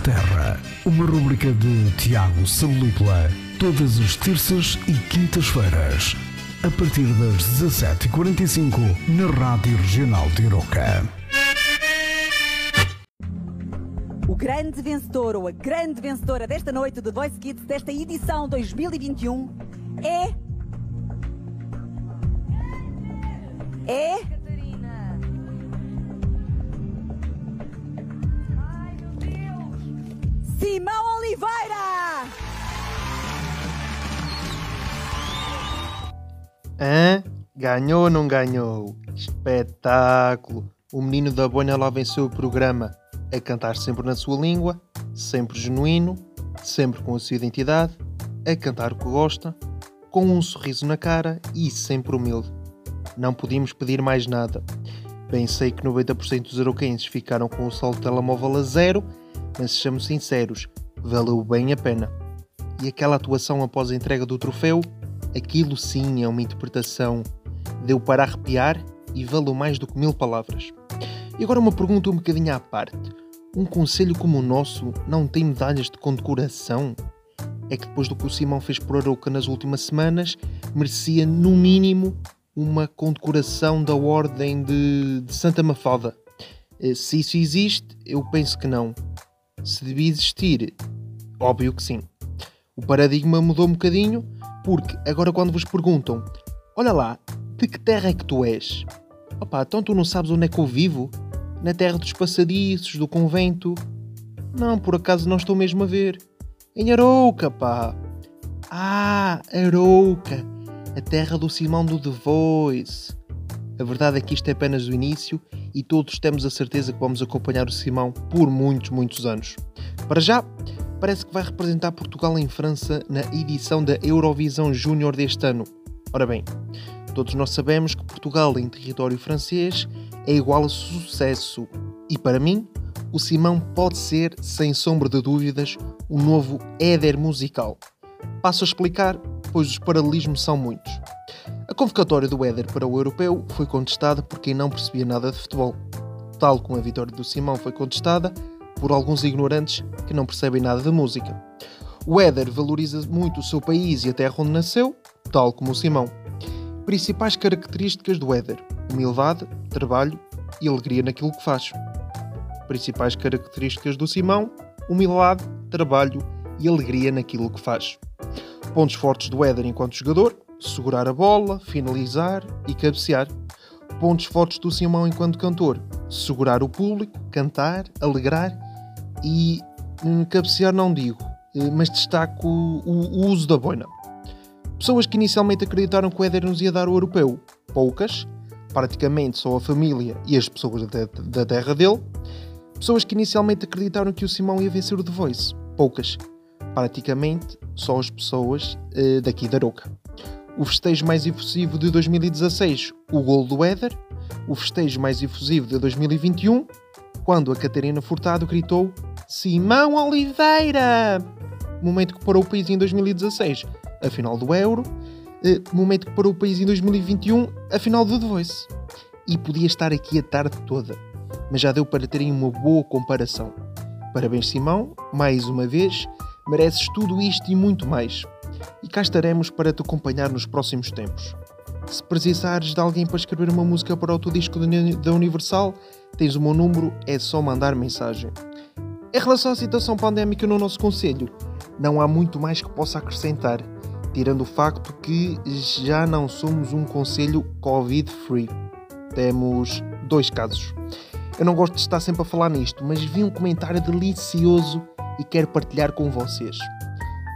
Terra, uma rubrica de Tiago Salupla, todas as terças e quintas-feiras, a partir das 17h45, na Rádio Regional de Iroca. O grande vencedor ou a grande vencedora desta noite do Voice Kids desta edição 2021 é. É. Simão Oliveira! Hã? Ganhou ou não ganhou? Espetáculo! O menino da boina lá venceu o programa. A cantar sempre na sua língua, sempre genuíno, sempre com a sua identidade, a cantar o que gosta, com um sorriso na cara e sempre humilde. Não podíamos pedir mais nada. Bem sei que 90% dos arauquenses ficaram com o saldo telemóvel a zero, mas sejamos sinceros, valeu bem a pena. E aquela atuação após a entrega do troféu Aquilo sim é uma interpretação. Deu para arrepiar e valeu mais do que mil palavras. E agora uma pergunta um bocadinho à parte. Um conselho como o nosso não tem medalhas de condecoração? É que depois do que o Simão fez por Arouca nas últimas semanas, merecia no mínimo uma condecoração da Ordem de, de Santa Mafalda. Eh, Se isso existe, eu penso que não. Se devia existir, óbvio que sim. O paradigma mudou um bocadinho, porque agora quando vos perguntam Olha lá, de que terra é que tu és? Opa, então tu não sabes onde é que eu vivo? Na terra dos passadiços, do convento? Não, por acaso não estou mesmo a ver. Em Arouca, pá! Ah, Arouca! A terra do Simão do The Voice. A verdade é que isto é apenas o início e todos temos a certeza que vamos acompanhar o Simão por muitos, muitos anos. Para já, parece que vai representar Portugal em França na edição da Eurovisão Júnior deste ano. Ora bem, todos nós sabemos que Portugal em território francês é igual a sucesso. E para mim, o Simão pode ser, sem sombra de dúvidas, o novo Éder musical. Passo a explicar, pois os paralelismos são muitos. A convocatória do Éder para o Europeu foi contestada por quem não percebia nada de futebol. Tal como a vitória do Simão foi contestada por alguns ignorantes que não percebem nada de música. O Éder valoriza muito o seu país e a terra onde nasceu, tal como o Simão. Principais características do Éder: humildade, trabalho e alegria naquilo que faz. Principais características do Simão: humildade, trabalho e alegria naquilo que faz. Pontos fortes do Éder enquanto jogador: segurar a bola, finalizar e cabecear. Pontos fortes do Simão enquanto cantor: segurar o público, cantar, alegrar e hum, cabecear não digo, eh, mas destaco o, o uso da boina. Pessoas que inicialmente acreditaram que o Éder nos ia dar o europeu, poucas, praticamente só a família e as pessoas da, da terra dele. Pessoas que inicialmente acreditaram que o Simão ia vencer o The Voice, poucas, praticamente só as pessoas eh, daqui da Aroca. O festejo mais efusivo de 2016, o gol do Éder. O festejo mais efusivo de 2021, quando a Catarina Furtado gritou Simão Oliveira! Momento que parou o país em 2016, a final do Euro. Eh, momento que parou o país em 2021, a final do The Voice. E podia estar aqui a tarde toda, mas já deu para terem uma boa comparação. Parabéns, Simão, mais uma vez, mereces tudo isto e muito mais. E cá estaremos para te acompanhar nos próximos tempos. Se precisares de alguém para escrever uma música para o teu disco da Universal, tens o meu número, é só mandar mensagem. Em relação à situação pandémica no nosso Conselho, não há muito mais que possa acrescentar, tirando o facto que já não somos um Conselho Covid-free. Temos dois casos. Eu não gosto de estar sempre a falar nisto, mas vi um comentário delicioso e quero partilhar com vocês.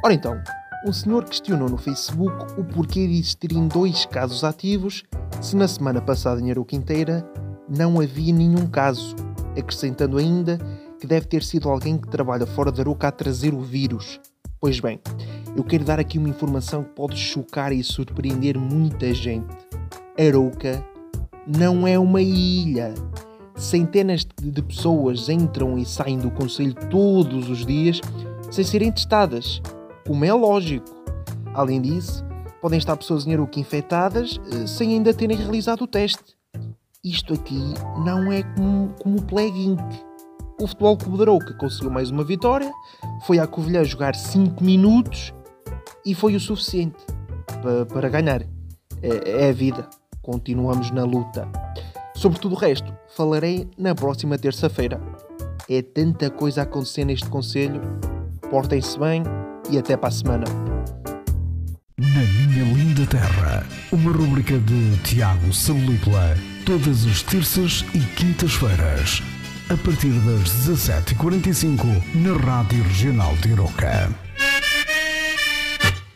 Ora então, um senhor questionou no Facebook o porquê de existirem dois casos ativos se na semana passada em Arouca inteira não havia nenhum caso, acrescentando ainda que deve ter sido alguém que trabalha fora da Arouca a trazer o vírus. Pois bem, eu quero dar aqui uma informação que pode chocar e surpreender muita gente. Arouca não é uma ilha. Centenas de pessoas entram e saem do Conselho todos os dias sem serem testadas como é lógico. Além disso, podem estar pessoas em Aruca infectadas eh, sem ainda terem realizado o teste. Isto aqui não é como, como o Plague. O Futebol Clube da Arouca conseguiu mais uma vitória, foi à Covilhã jogar 5 minutos e foi o suficiente para, para ganhar. É, é a vida, continuamos na luta. Sobre tudo o resto, falarei na próxima terça-feira. É tanta coisa a acontecer neste Conselho. Portem-se bem e até para a semana. Na Minha Linda Terra, uma rubrica de Tiago Salípula, todas as terças e quintas-feiras, a partir das 17h45, na Rádio Regional de Iroca.